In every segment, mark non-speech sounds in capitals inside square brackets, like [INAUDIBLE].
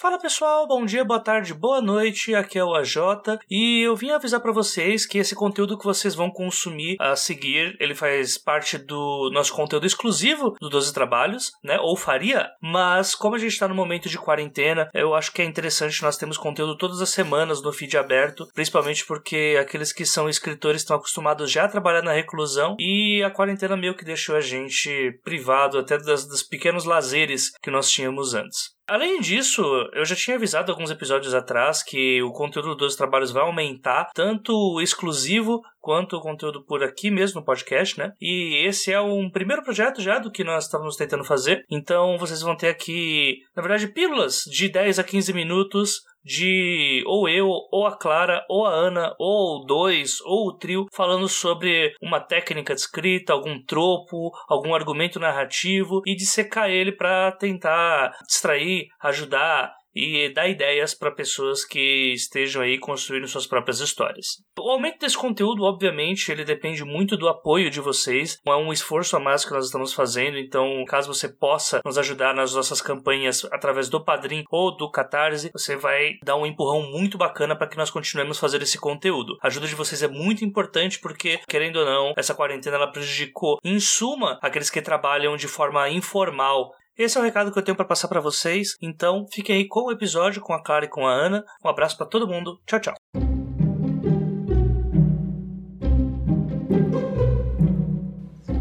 Fala pessoal, bom dia, boa tarde, boa noite. Aqui é o AJ e eu vim avisar para vocês que esse conteúdo que vocês vão consumir a seguir, ele faz parte do nosso conteúdo exclusivo do 12 Trabalhos, né? Ou faria, mas como a gente tá no momento de quarentena, eu acho que é interessante nós temos conteúdo todas as semanas no feed aberto, principalmente porque aqueles que são escritores estão acostumados já a trabalhar na reclusão e a quarentena meio que deixou a gente privado até das, dos pequenos lazeres que nós tínhamos antes. Além disso, eu já tinha avisado alguns episódios atrás que o conteúdo dos trabalhos vai aumentar, tanto o exclusivo quanto o conteúdo por aqui mesmo no podcast, né? E esse é um primeiro projeto já do que nós estamos tentando fazer. Então vocês vão ter aqui, na verdade, pílulas de 10 a 15 minutos de ou eu, ou a Clara, ou a Ana, ou dois, ou o trio, falando sobre uma técnica de escrita, algum tropo, algum argumento narrativo e dissecar ele para tentar distrair, ajudar e dar ideias para pessoas que estejam aí construindo suas próprias histórias. O aumento desse conteúdo, obviamente, ele depende muito do apoio de vocês. É um esforço a mais que nós estamos fazendo, então, caso você possa nos ajudar nas nossas campanhas através do Padrim ou do Catarse, você vai dar um empurrão muito bacana para que nós continuemos fazendo esse conteúdo. A ajuda de vocês é muito importante porque, querendo ou não, essa quarentena ela prejudicou, em suma, aqueles que trabalham de forma informal esse é o recado que eu tenho para passar para vocês. Então, fiquem aí com o episódio com a Clara e com a Ana. Um abraço para todo mundo. Tchau, tchau.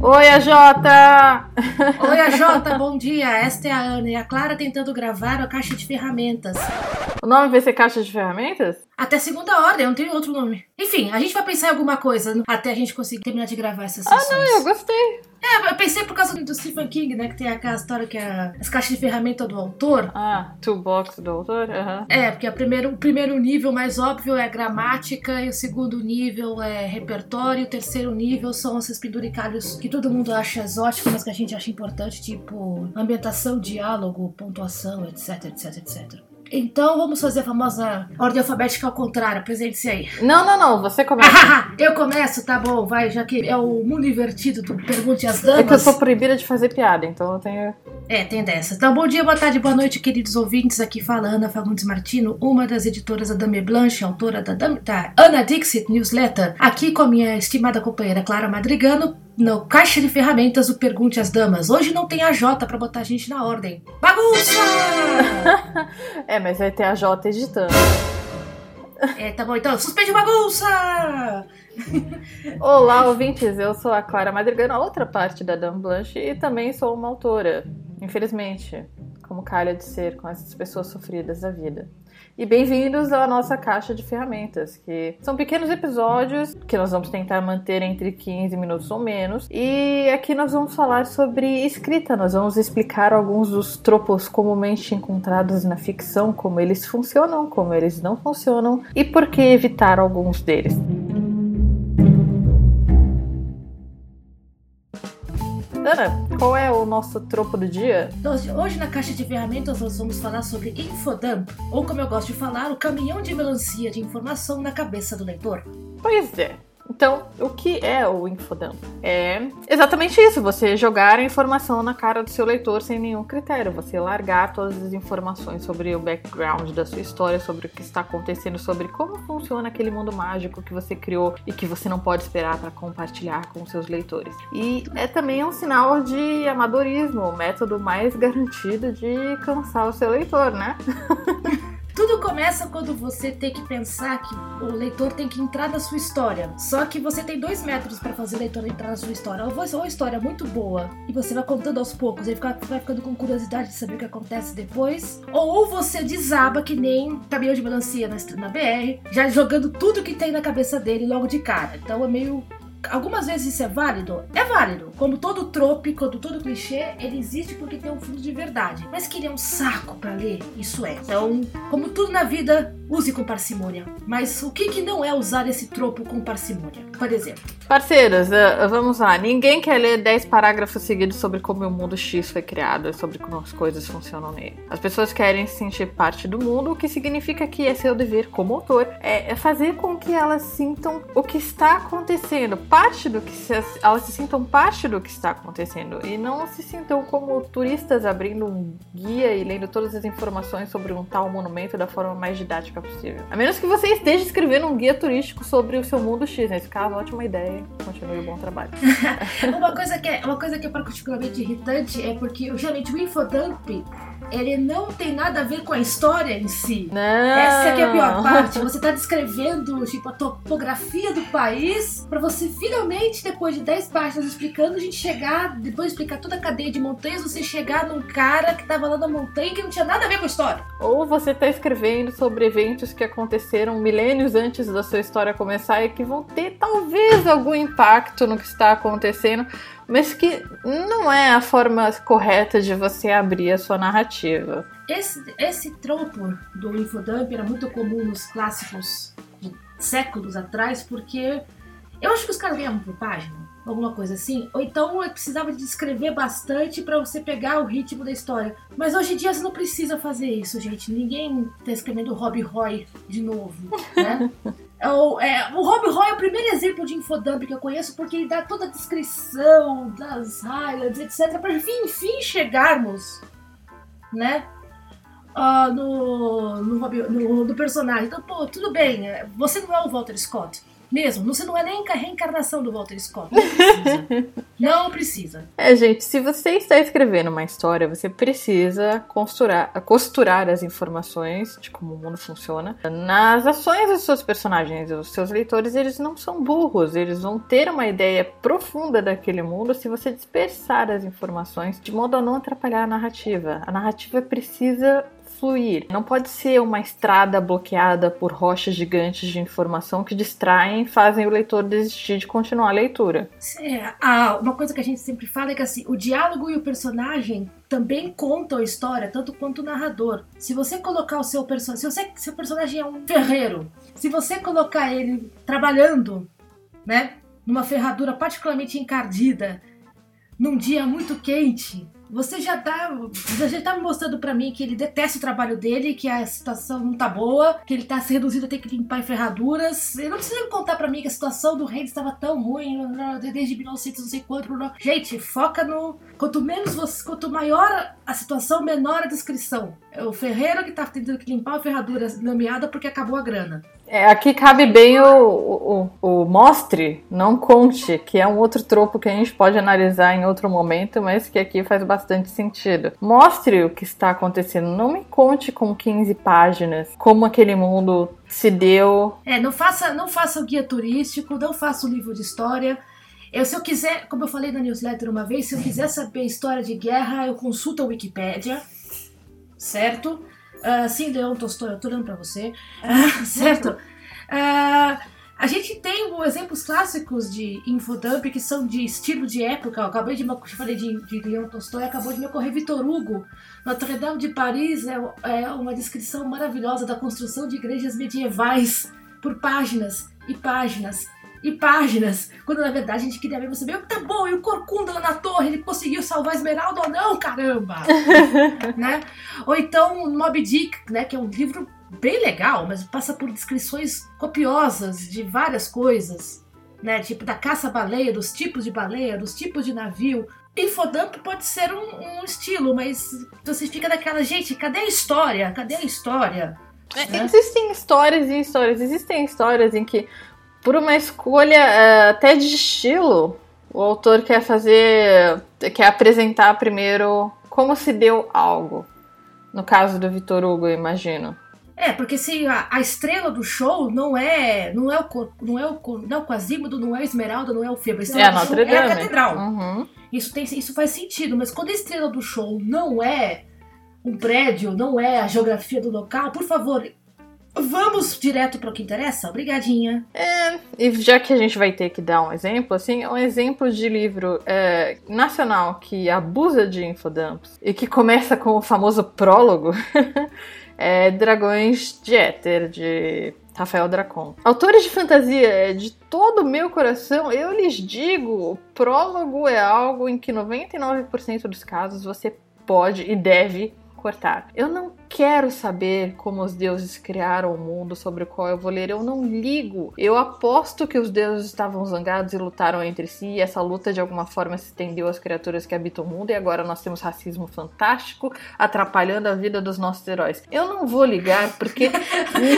Oi, AJ! [LAUGHS] Oi, AJ, bom dia. Esta é a Ana e a Clara tentando gravar a caixa de ferramentas. O nome vai ser caixa de ferramentas? Até segunda ordem, não tem outro nome. Enfim, a gente vai pensar em alguma coisa até a gente conseguir terminar de gravar essas sessões. Ah, não, eu gostei. É, eu pensei por causa do Stephen King, né? Que tem aquela história que é as caixas de ferramenta do autor. Ah, toolbox do autor? Uhum. É, porque primeiro, o primeiro nível mais óbvio é gramática, e o segundo nível é repertório, e o terceiro nível são esses penduricalhos que todo mundo acha exóticos, mas que a gente acha importante, tipo ambientação, diálogo, pontuação, etc, etc, etc. Então vamos fazer a famosa ordem alfabética ao contrário. Apresente-se aí. Não, não, não. Você começa. [LAUGHS] eu começo, tá bom, vai, já que é o mundo invertido do Pergunte às Damas. É que eu sou proibida de fazer piada, então eu tenho. É, tem dessa. Então, bom dia, boa tarde, boa noite, queridos ouvintes. Aqui fala Ana Fagundes Martino, uma das editoras da Dame Blanche, autora da, Dame, da Ana Dixit Newsletter. Aqui com a minha estimada companheira Clara Madrigano, no Caixa de Ferramentas, o Pergunte às Damas. Hoje não tem a J pra botar a gente na ordem. Bagunça! [LAUGHS] é, mas vai ter a J editando. É, tá bom, então, suspende bagunça! Olá, ouvintes, eu sou a Clara Madrigano, a outra parte da Dame Blanche, e também sou uma autora, infelizmente, como calha de ser com essas pessoas sofridas da vida. E bem-vindos à nossa caixa de ferramentas, que são pequenos episódios que nós vamos tentar manter entre 15 minutos ou menos. E aqui nós vamos falar sobre escrita, nós vamos explicar alguns dos tropos comumente encontrados na ficção, como eles funcionam, como eles não funcionam e por que evitar alguns deles. Ana, qual é o nosso tropo do dia? Então, hoje na caixa de ferramentas nós vamos falar sobre Infodump, ou como eu gosto de falar, o caminhão de melancia de informação na cabeça do leitor. Pois é. Então, o que é o infodump? É exatamente isso, você jogar a informação na cara do seu leitor sem nenhum critério, você largar todas as informações sobre o background da sua história, sobre o que está acontecendo, sobre como funciona aquele mundo mágico que você criou e que você não pode esperar para compartilhar com seus leitores. E é também um sinal de amadorismo, o método mais garantido de cansar o seu leitor, né? [LAUGHS] Tudo começa quando você tem que pensar que o leitor tem que entrar na sua história. Só que você tem dois métodos para fazer o leitor entrar na sua história. Ou uma história muito boa e você vai contando aos poucos, ele vai ficando com curiosidade de saber o que acontece depois. Ou você desaba que nem caminhão de melancia na, na BR, já jogando tudo que tem na cabeça dele logo de cara. Então é meio Algumas vezes isso é válido? É válido. Como todo trope, como todo clichê, ele existe porque tem um fundo de verdade. Mas que ele é um saco para ler, isso é. Então, como tudo na vida, use com parcimônia. Mas o que, que não é usar esse tropo com parcimônia? Por exemplo. Parceiros, uh, vamos lá. Ninguém quer ler 10 parágrafos seguidos sobre como o mundo X foi criado e sobre como as coisas funcionam nele. As pessoas querem se sentir parte do mundo, o que significa que é seu dever como autor é fazer com que elas sintam o que está acontecendo parte do que se, elas se sintam parte do que está acontecendo e não se sintam como turistas abrindo um guia e lendo todas as informações sobre um tal monumento da forma mais didática possível. A menos que você esteja escrevendo um guia turístico sobre o seu mundo X, nesse caso, ótima ideia. Continue o bom trabalho. [LAUGHS] uma coisa que é uma coisa que é particularmente irritante é porque geralmente o infodump ele não tem nada a ver com a história em si. Não. Essa é, é a pior parte. Você tá descrevendo, tipo, a topografia do país para você finalmente, depois de 10 páginas explicando, a gente chegar, depois de explicar toda a cadeia de montanhas, você chegar num cara que tava lá na montanha que não tinha nada a ver com a história. Ou você tá escrevendo sobre eventos que aconteceram milênios antes da sua história começar e que vão ter talvez algum impacto no que está acontecendo mas que não é a forma correta de você abrir a sua narrativa. Esse, esse tropo do infodump era muito comum nos clássicos de séculos atrás, porque eu acho que os caras ganhavam por página, alguma coisa assim. Ou então eu precisava de escrever bastante para você pegar o ritmo da história. Mas hoje em dia você não precisa fazer isso, gente. Ninguém tá escrevendo Rob Roy de novo, né? [LAUGHS] É o, é, o Rob Roy é o primeiro exemplo de infodump que eu conheço porque ele dá toda a descrição das Highlands, etc. Para enfim chegarmos, né? Uh, no, no, no, no personagem. Então, pô, tudo bem, é, você não é o Walter Scott. Mesmo, você não é nem a reencarnação do Walter Scott. Não precisa. [LAUGHS] não precisa. É, gente, se você está escrevendo uma história, você precisa costurar, costurar as informações de como o mundo funciona nas ações dos seus personagens. Os seus leitores, eles não são burros, eles vão ter uma ideia profunda daquele mundo se você dispersar as informações de modo a não atrapalhar a narrativa. A narrativa precisa fluir. Não pode ser uma estrada bloqueada por rochas gigantes de informação que distraem e fazem o leitor desistir de continuar a leitura. É, uma coisa que a gente sempre fala é que assim, o diálogo e o personagem também contam a história, tanto quanto o narrador. Se você colocar o seu personagem, se você, seu personagem é um ferreiro, se você colocar ele trabalhando, né, numa ferradura particularmente encardida, num dia muito quente, você já tá, você já tá mostrando para mim que ele detesta o trabalho dele, que a situação não tá boa, que ele tá se reduzido a ter que limpar ferraduras. Ele não precisa me contar para mim que a situação do rei estava tão ruim desde 1900 não sei quanto. Gente, foca no quanto menos você, quanto maior a situação, menor a descrição. É o ferreiro que tá tendo que limpar a ferradura lameada porque acabou a grana. É, aqui cabe bem o, o, o, mostre, não conte, que é um outro tropo que a gente pode analisar em outro momento, mas que aqui faz bastante sentido. Mostre o que está acontecendo, não me conte com 15 páginas como aquele mundo se deu. É, não faça, não faça o guia turístico, não faça o livro de história. Eu, se eu quiser, como eu falei na newsletter uma vez, se eu quiser saber história de guerra, eu consulto a Wikipédia, certo? Uh, sim, Leon Tolstói, eu tô olhando pra você. Uh, [LAUGHS] certo? Uh, a gente tem exemplos clássicos de infodump que são de estilo de época. Eu acabei de eu falei de, de Leon Tolstói, acabou de me ocorrer Vitor Hugo. Notre Dame de Paris é, é uma descrição maravilhosa da construção de igrejas medievais por páginas e páginas e páginas, quando na verdade a gente queria ver você ver, tá bom, e o Corcunda lá na torre, ele conseguiu salvar a Esmeralda ou não, caramba! [LAUGHS] né? Ou então Moby Dick, né, que é um livro bem legal, mas passa por descrições copiosas de várias coisas, né, tipo da caça-baleia, dos tipos de baleia, dos tipos de navio. Infodump pode ser um, um estilo, mas você fica daquela, gente, cadê a história? Cadê a história? É, né? Existem histórias e histórias. Existem histórias em que por uma escolha uh, até de estilo, o autor quer fazer, quer apresentar primeiro como se deu algo. No caso do Vitor Hugo, eu imagino. É, porque se a, a, estrela do show não é não é o não é o não é o Quasímodo, não é o Esmeralda, não é o Febo, a é, show é a catedral. Uhum. Isso tem isso faz sentido, mas quando a estrela do show não é um prédio, não é a geografia do local, por favor, Vamos direto para o que interessa? Obrigadinha. É, e já que a gente vai ter que dar um exemplo, assim, um exemplo de livro é, nacional que abusa de infodumps e que começa com o famoso prólogo [LAUGHS] é Dragões de Éter, de Rafael Dracon. Autores de fantasia, é, de todo o meu coração, eu lhes digo, o prólogo é algo em que 99% dos casos você pode e deve cortar. Eu não quero saber como os deuses criaram o mundo sobre o qual eu vou ler. Eu não ligo. Eu aposto que os deuses estavam zangados e lutaram entre si. E essa luta de alguma forma se estendeu às criaturas que habitam o mundo. E agora nós temos racismo fantástico atrapalhando a vida dos nossos heróis. Eu não vou ligar porque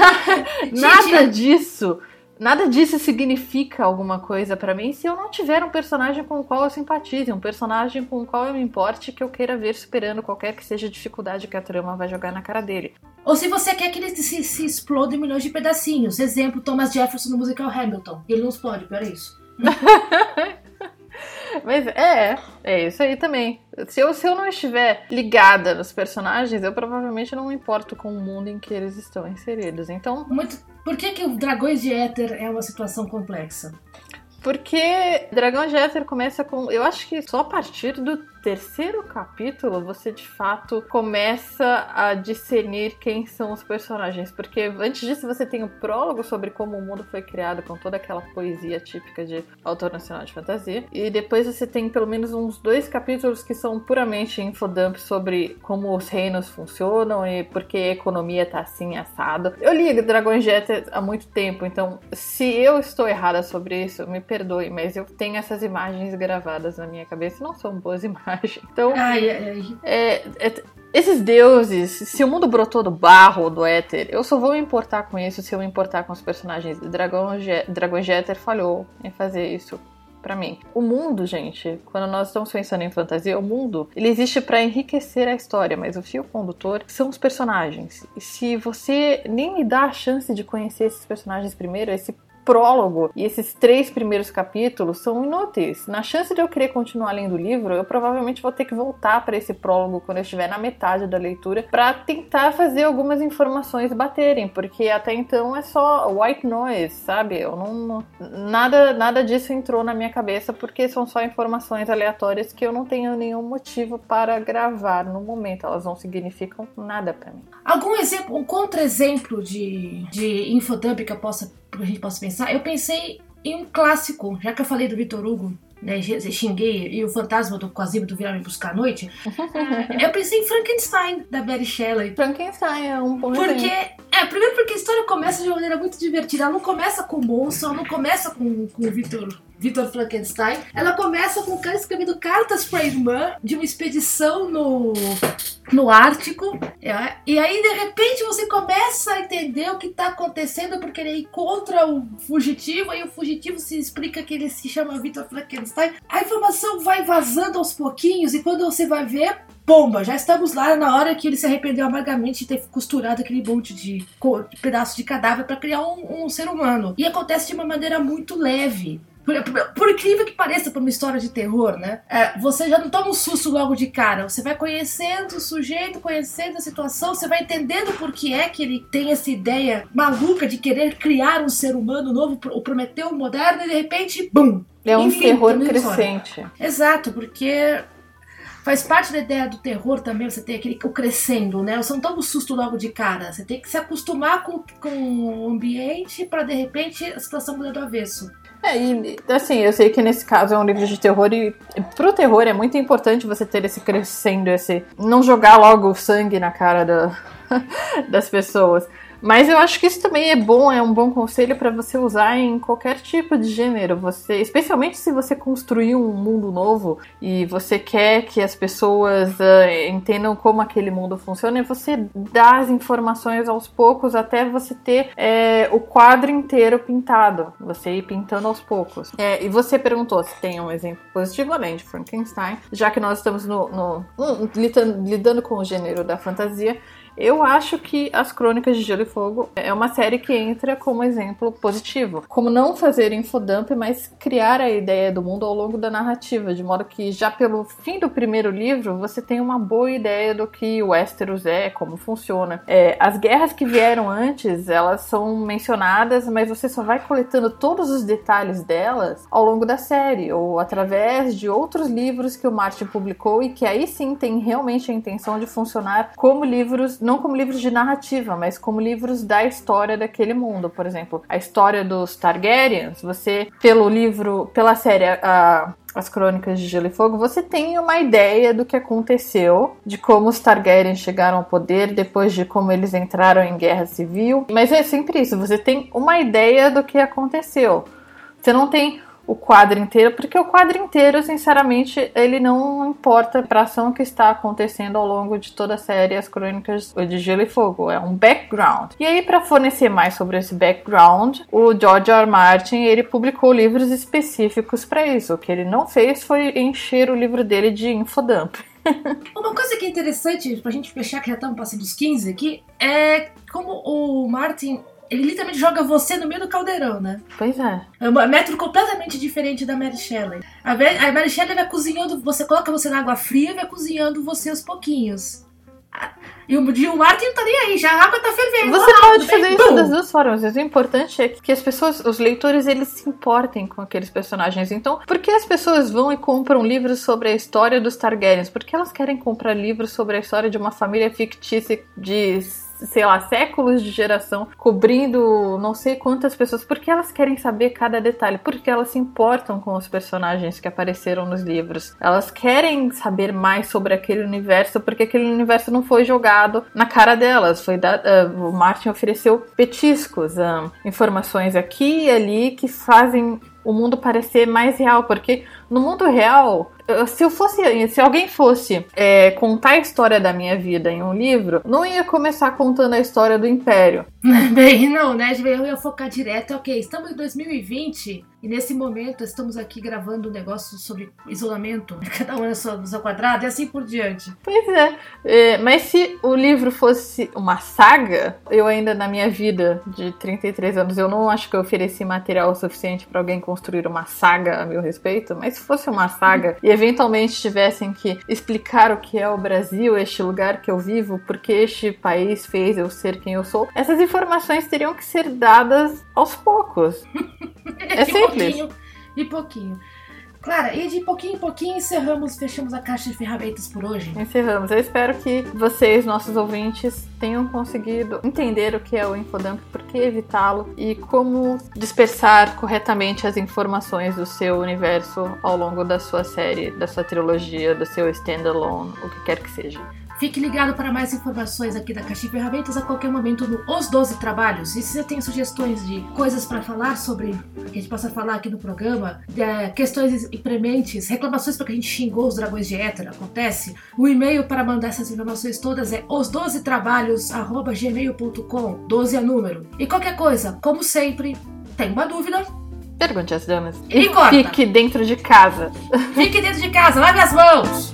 [LAUGHS] nada disso Nada disso significa alguma coisa para mim se eu não tiver um personagem com o qual eu simpatize, um personagem com o qual eu me importe que eu queira ver superando qualquer que seja a dificuldade que a trama vai jogar na cara dele. Ou se você quer que ele se, se exploda em milhões de pedacinhos. Exemplo, Thomas Jefferson no musical Hamilton. Ele não explode, pior é isso. [LAUGHS] Mas é, é isso aí também. Se eu, se eu não estiver ligada nos personagens, eu provavelmente não me importo com o mundo em que eles estão inseridos. Então. Muito... Por que, que o Dragões de Éter é uma situação complexa? Porque Dragão de Éter começa com. Eu acho que só a partir do terceiro capítulo você de fato começa a discernir quem são os personagens. Porque antes disso você tem o um prólogo sobre como o mundo foi criado, com toda aquela poesia típica de autor nacional de fantasia. E depois você tem pelo menos uns dois capítulos que são puramente infodump sobre como os reinos funcionam e por que a economia tá assim assada. Eu li de Éter há muito tempo, então se eu estou errada sobre isso, me perdoe, mas eu tenho essas imagens gravadas na minha cabeça, não são boas [LAUGHS] imagens personagem. Então, ai, ai. É, é, esses deuses, se o mundo brotou do barro, do éter, eu só vou me importar com isso se eu me importar com os personagens. Dragão, Dragão Jeter falhou em fazer isso para mim. O mundo, gente, quando nós estamos pensando em fantasia, o mundo, ele existe para enriquecer a história, mas o fio condutor são os personagens. E se você nem me dá a chance de conhecer esses personagens primeiro, esse prólogo e esses três primeiros capítulos são inúteis. Na chance de eu querer continuar lendo o livro, eu provavelmente vou ter que voltar para esse prólogo quando eu estiver na metade da leitura para tentar fazer algumas informações baterem, porque até então é só white noise, sabe? Eu não nada nada disso entrou na minha cabeça porque são só informações aleatórias que eu não tenho nenhum motivo para gravar no momento. Elas não significam nada para mim. Algum exemplo, um contra-exemplo de de infodump que eu possa que a gente possa pensar, eu pensei em um clássico, já que eu falei do Vitor Hugo, né, xinguei, e o fantasma do Quasimodo virar me buscar à noite, [LAUGHS] eu pensei em Frankenstein, da Mary Shelley. Frankenstein é um bom Porque, é, primeiro porque a história começa de uma maneira muito divertida, ela não começa com o monstro, ela não começa com, com o Vitor Victor Frankenstein. Ela começa com o cara escrevendo cartas pra irmã de uma expedição no, no Ártico. É, e aí, de repente, você começa a entender o que tá acontecendo porque ele encontra o fugitivo e o fugitivo se explica que ele se chama Victor Frankenstein. A informação vai vazando aos pouquinhos e quando você vai ver, Pomba, já estamos lá na hora que ele se arrependeu amargamente de ter costurado aquele monte de, de pedaço de cadáver para criar um, um ser humano. E acontece de uma maneira muito leve. Por, por, por, incrível que pareça, por uma história de terror, né? É, você já não toma um susto logo de cara. Você vai conhecendo o sujeito, conhecendo a situação, você vai entendendo por que é que ele tem essa ideia maluca de querer criar um ser humano novo, o Prometeu moderno, e de repente, bum! É um terror crescente. Exato, porque faz parte da ideia do terror também, você tem aquele o crescendo, né? Você não toma um susto logo de cara. Você tem que se acostumar com, com o ambiente para de repente a situação mudar do avesso. É, e assim, eu sei que nesse caso é um livro de terror e pro terror é muito importante você ter esse crescendo, esse. não jogar logo sangue na cara da, [LAUGHS] das pessoas. Mas eu acho que isso também é bom, é um bom conselho para você usar em qualquer tipo de gênero. Você, especialmente se você construir um mundo novo e você quer que as pessoas uh, entendam como aquele mundo funciona, é você dá as informações aos poucos até você ter é, o quadro inteiro pintado. Você ir pintando aos poucos. É, e você perguntou se tem um exemplo positivo além de Frankenstein, já que nós estamos no, no, no lidando, lidando com o gênero da fantasia. Eu acho que As Crônicas de Gelo e Fogo é uma série que entra como exemplo positivo. Como não fazer infodump, mas criar a ideia do mundo ao longo da narrativa, de modo que já pelo fim do primeiro livro você tem uma boa ideia do que o Westeros é, como funciona. É, as guerras que vieram antes, elas são mencionadas, mas você só vai coletando todos os detalhes delas ao longo da série, ou através de outros livros que o Martin publicou e que aí sim tem realmente a intenção de funcionar como livros não como livros de narrativa, mas como livros da história daquele mundo. Por exemplo, a história dos Targaryens, você, pelo livro, pela série as Crônicas de Gelo e Fogo, você tem uma ideia do que aconteceu, de como os Targaryen chegaram ao poder, depois de como eles entraram em guerra civil. Mas é sempre isso, você tem uma ideia do que aconteceu. Você não tem o quadro inteiro, porque o quadro inteiro, sinceramente, ele não importa para a ação que está acontecendo ao longo de toda a série As Crônicas de Gelo e Fogo, é um background. E aí para fornecer mais sobre esse background, o George R. R. Martin, ele publicou livros específicos para isso. O que ele não fez foi encher o livro dele de infodump. [LAUGHS] Uma coisa que é interessante pra gente fechar, que já estamos passando dos 15 aqui, é como o Martin ele literalmente joga você no meio do caldeirão, né? Pois é. É um método completamente diferente da Mary Shelley. A Mary Shelley vai cozinhando, você coloca você na água fria e vai cozinhando você aos pouquinhos. E o Gil Martin não tá nem aí, já a água tá fervendo. Você lá, pode fazer bem, isso bum. das duas formas. O importante é que as pessoas, os leitores, eles se importem com aqueles personagens. Então, por que as pessoas vão e compram livros sobre a história dos Targaryens? Porque elas querem comprar livros sobre a história de uma família fictícia de sei lá, séculos de geração, cobrindo não sei quantas pessoas, porque elas querem saber cada detalhe, porque elas se importam com os personagens que apareceram nos livros. Elas querem saber mais sobre aquele universo, porque aquele universo não foi jogado na cara delas. Foi da, uh, o Martin ofereceu petiscos, uh, informações aqui e ali que fazem o mundo parecer mais real, porque no mundo real se eu fosse, se alguém fosse é, contar a história da minha vida em um livro, não ia começar contando a história do Império. [LAUGHS] Bem, não, né? Eu ia focar direto, ok, estamos em 2020 e nesse momento estamos aqui gravando um negócio sobre isolamento, [LAUGHS] cada um na sua, no seu quadrado e assim por diante. Pois é. é, mas se o livro fosse uma saga, eu ainda na minha vida de 33 anos, eu não acho que eu ofereci material suficiente para alguém construir uma saga a meu respeito, mas se fosse uma saga e eventualmente tivessem que explicar o que é o Brasil, este lugar que eu vivo, porque este país fez eu ser quem eu sou, essas informações teriam que ser dadas aos poucos. [LAUGHS] é simples. Pouquinho, e pouquinho. Clara, e de pouquinho em pouquinho encerramos, fechamos a caixa de ferramentas por hoje. Encerramos. Eu espero que vocês, nossos ouvintes, tenham conseguido entender o que é o infodump, por que evitá-lo e como dispersar corretamente as informações do seu universo ao longo da sua série, da sua trilogia, do seu standalone, o que quer que seja. Fique ligado para mais informações aqui da Caixa de Ferramentas a qualquer momento no Os 12 Trabalhos. E se você tem sugestões de coisas para falar sobre, que a gente possa falar aqui no programa, é, questões imprementes, reclamações para que a gente xingou os dragões de Éter, acontece, o e-mail para mandar essas informações todas é os12trabalhos.gmail.com 12 é número. E qualquer coisa, como sempre, tem uma dúvida, Pergunte às damas. E, e fique dentro de casa. Fique dentro de casa, lave as mãos!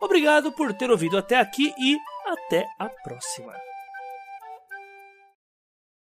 Obrigado por ter ouvido até aqui e até a próxima.